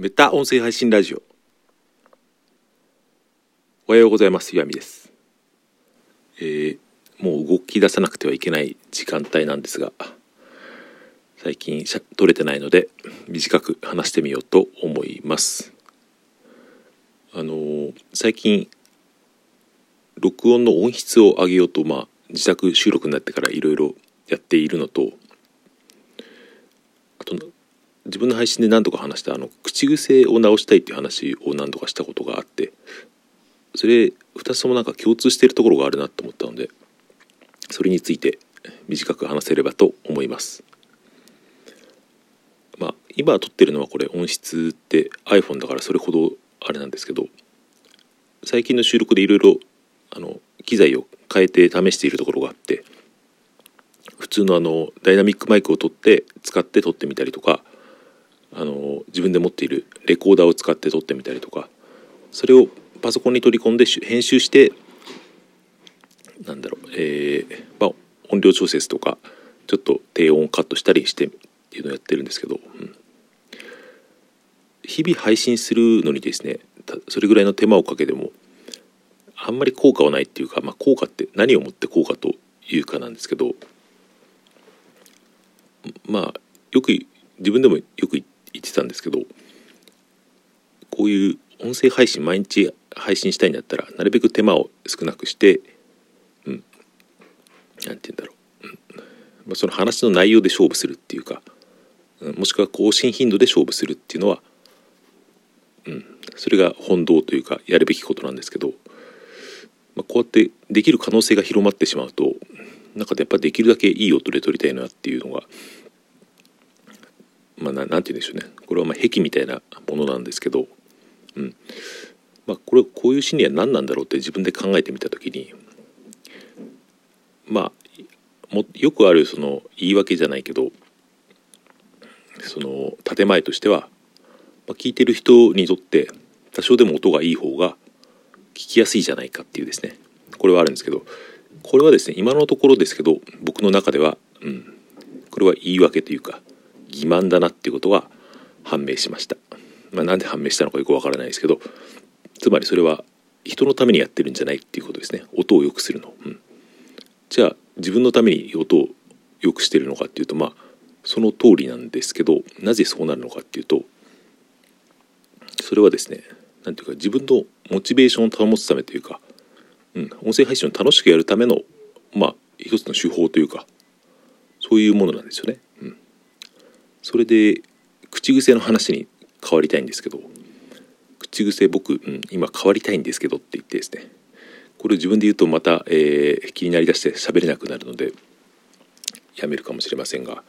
メタ音声配信ラジオ。おはようございます。岩見です。えー、もう動き出さなくてはいけない時間帯なんですが最近取れてないので短く話してみようと思います。あのー、最近録音の音質を上げようとまあ自宅収録になってからいろいろやっているのとあと自分の配信で何度か話したあの口癖を直したいっていう話を何度かしたことがあってそれ2つともなんか共通しているところがあるなと思ったのでそれについて短く話せればと思います。まあ今撮ってるのはこれ音質って iPhone だからそれほどあれなんですけど最近の収録でいろいろ機材を変えて試しているところがあって普通のあのダイナミックマイクを取って使って撮ってみたりとかあの自分で持っているレコーダーを使って撮ってみたりとかそれをパソコンに取り込んで編集してなんだろう、えーまあ、音量調節とかちょっと低音をカットしたりしてっていうのをやってるんですけど、うん、日々配信するのにですねそれぐらいの手間をかけてもあんまり効果はないっていうか、まあ、効果って何をもって効果というかなんですけどまあよく自分でもよく言って言ってたんですけどこういう音声配信毎日配信したいんだったらなるべく手間を少なくしてうん何て言うんだろう、うんまあ、その話の内容で勝負するっていうか、うん、もしくは更新頻度で勝負するっていうのは、うん、それが本道というかやるべきことなんですけど、まあ、こうやってできる可能性が広まってしまうとなんかやっぱできるだけいい音で撮りたいなっていうのがまあ、ななんて言うんでしょうね。これはまあ癖みたいなものなんですけど、うん。まあ、これこういう心理は何なんだろうって自分で考えてみた時にまあもよくあるその言い訳じゃないけどその建前としては、まあ、聞いてる人にとって多少でも音がいい方が聞きやすいじゃないかっていうですね。これはあるんですけど。これはですね今のところですけど僕の中では、うん、これは言い訳というか欺瞞だなっていうことが判明しました。まあ、なんで判明したのかよくわからないですけどつまりそれは人のためにやってるんじゃないっていうことですね音を良くするの、うん、じゃあ自分のために音を良くしてるのかっていうとまあその通りなんですけどなぜそうなるのかっていうとそれはですね何ていうか自分のモチベーションを保つためというか、うん、音声配信を楽しくやるためのまあ一つの手法というかそういうものなんですよね。それで口癖の話に変わりたいんですけど。口癖僕、うん、今変わりたいんですけどって言ってですね。これ自分で言うとまた、えー、気になりだして喋れなくなるのでやめるかもしれませんが、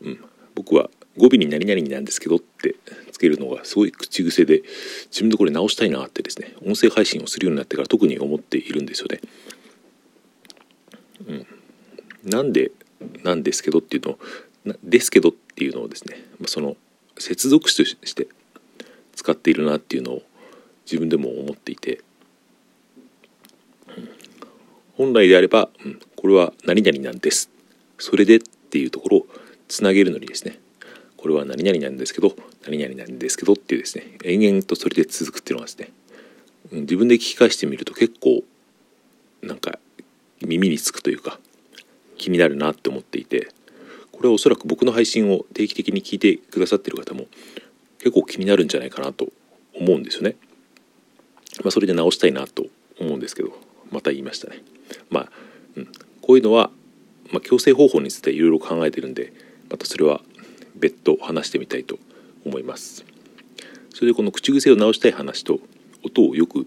うん、僕は語尾に何々なんですけどってつけるのがすごい口癖で自分でこれ直したいなってですね音声配信をするようになってから特に思っているんですよね。うん、なんでなんですけどっていうのですけどっっていうのをですねその接続詞として使っているなっていうのを自分でも思っていて、本来であれば、うん、これは何々なんです。それでっていうところをつなげるのにですねこれは何々なんですけど何々なんですけどっていうですね延々とそれで続くっていうのはですねうん自分で聞き返してみると結構なんか耳につくというか気になるなって思っていてこれはおそらく僕の配信を定期的に聞いてくださってる方も結構気になるんじゃないかなと思うんですよね。まあ、それで直したいなと思うんですけどまた言いましたね。まあ、うん、こういうのは、まあ、矯正方法についていろいろ考えてるんでまたそれは別途話してみたいと思います。それでこの口癖を直したい話と音をよく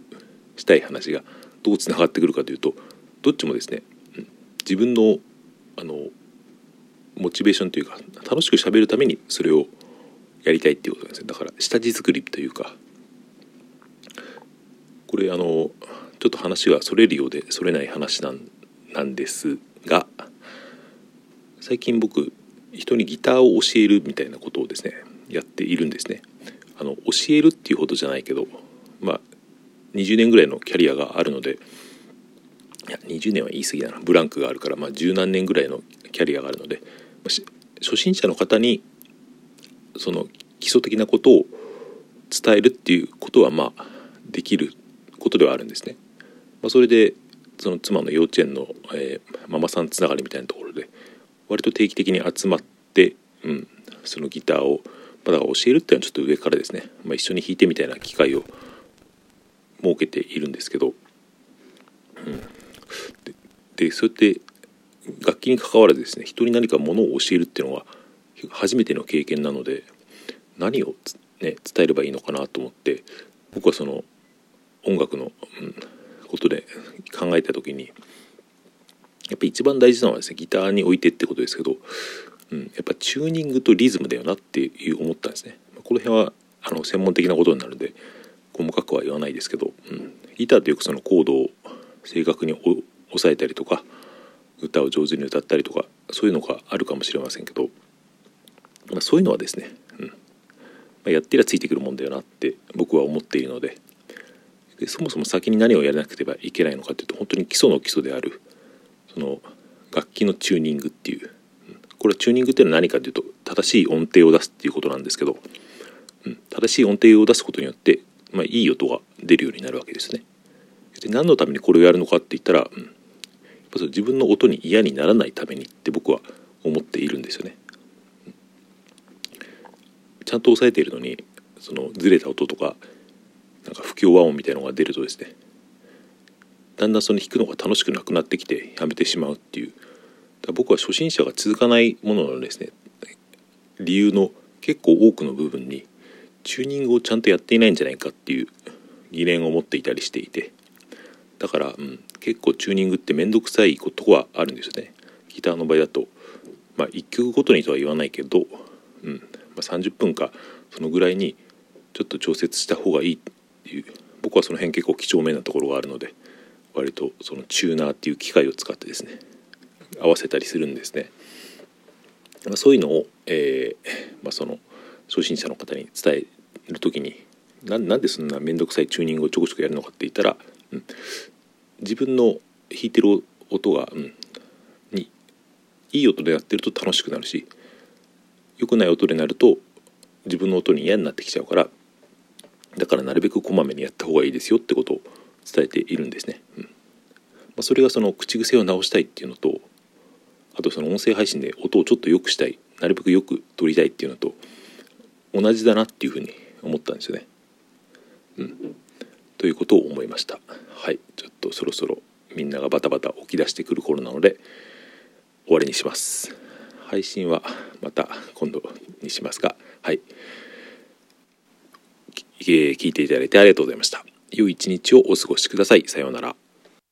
したい話がどうつながってくるかというとどっちもですね、うん、自分のあのモチベーションというか楽しく喋るためにそれをやりたいっていうことなんですよ。だから下地作りというか。これあのちょっと話がそれるようでそれない話なんなんですが最近僕人にギターを教えるみたいなことをですねやっているんですね。あの教えるっていうほどじゃないけどまあ20年ぐらいのキャリアがあるのでいや20年は言い過ぎだな。ブランクがあるからまあ十何年ぐらいのキャリアがあるので初心者の方にその基礎的なことを伝えるっていうことはまあできることではあるんですね。まあ、それでその妻の幼稚園の、えー、ママさんつながりみたいなところで割と定期的に集まって、うん、そのギターを、まだ教えるっていうのはちょっと上からですね、まあ、一緒に弾いてみたいな機会を設けているんですけど、うん、ででそうやって楽器に関わらずですね人に何かものを教えるっていうのは初めての経験なので何を、ね、伝えればいいのかなと思って僕はその音楽の、うん、ことで考えた時にやっぱ一番大事なのはですねギターに置いてってことですけど、うん、やっぱチューニングとリズムだよなっていう思ったんですね。この辺はあの専門的なことになるので細かくは言わないですけど、うん、ギターってよくそのコードを正確に押さえたりとか歌を上手に歌ったりとかそういうのがあるかもしれませんけど、まあ、そういうのはですね、うん。まあ、やってりゃついてくるもんだよなって僕は思っているのででそもそも先に何をやらなくてはいけないのかっていうと本当に基礎の基礎であるその楽器のチューニングっていうこれはチューニングっていうのは何かというと正しい音程を出すっていうことなんですけど、うん、正しい音程を出すことによって、まあ、いい音が出るようになるわけですね。で何のためにこれをやるのかって言ったら、うん、ぱ自分の音に嫌にならないためにって僕は思っているんですよね。ちゃんと押さえているのにそのずれた音とかなんか不協和音みたいなのが出るとですねだんだんその弾くのが楽しくなくなってきてやめてしまうっていう僕は初心者が続かないもののですね理由の結構多くの部分にチューニングをちゃんとやっていないんじゃないかっていう疑念を持っていたりしていてだから、うん、結構チューニングって面倒くさいことはあるんですよね。ギターの場合だと、まあ、1曲ごとにとは言わないけど、うんまあ、30分かそのぐらいにちょっと調節した方がいいっていう。僕はその辺結構几帳面なところがあるので割とそのチューナーっていう機械を使ってですね合わせたりするんですね、まあ、そういうのを、えーまあ、その初心者の方に伝える時になんでそんな面倒くさいチューニングをちょこちょこやるのかって言ったら、うん、自分の弾いてる音が、うん、にいい音でやってると楽しくなるし良くない音でなると自分の音に嫌になってきちゃうからだからなるべくこまめにやった方がいいですよってことを伝えているんですね。うんまあ、それがその口癖を直したいっていうのとあとその音声配信で音をちょっと良くしたいなるべくよく撮りたいっていうのと同じだなっていうふうに思ったんですよね。うん、ということを思いました。はい。ちょっとそろそろみんながバタバタ起き出してくる頃なので終わりにします。配信はまた今度にしますがはい。聞いていただいてありがとうございました。良い一日をお過ごしください。さようなら。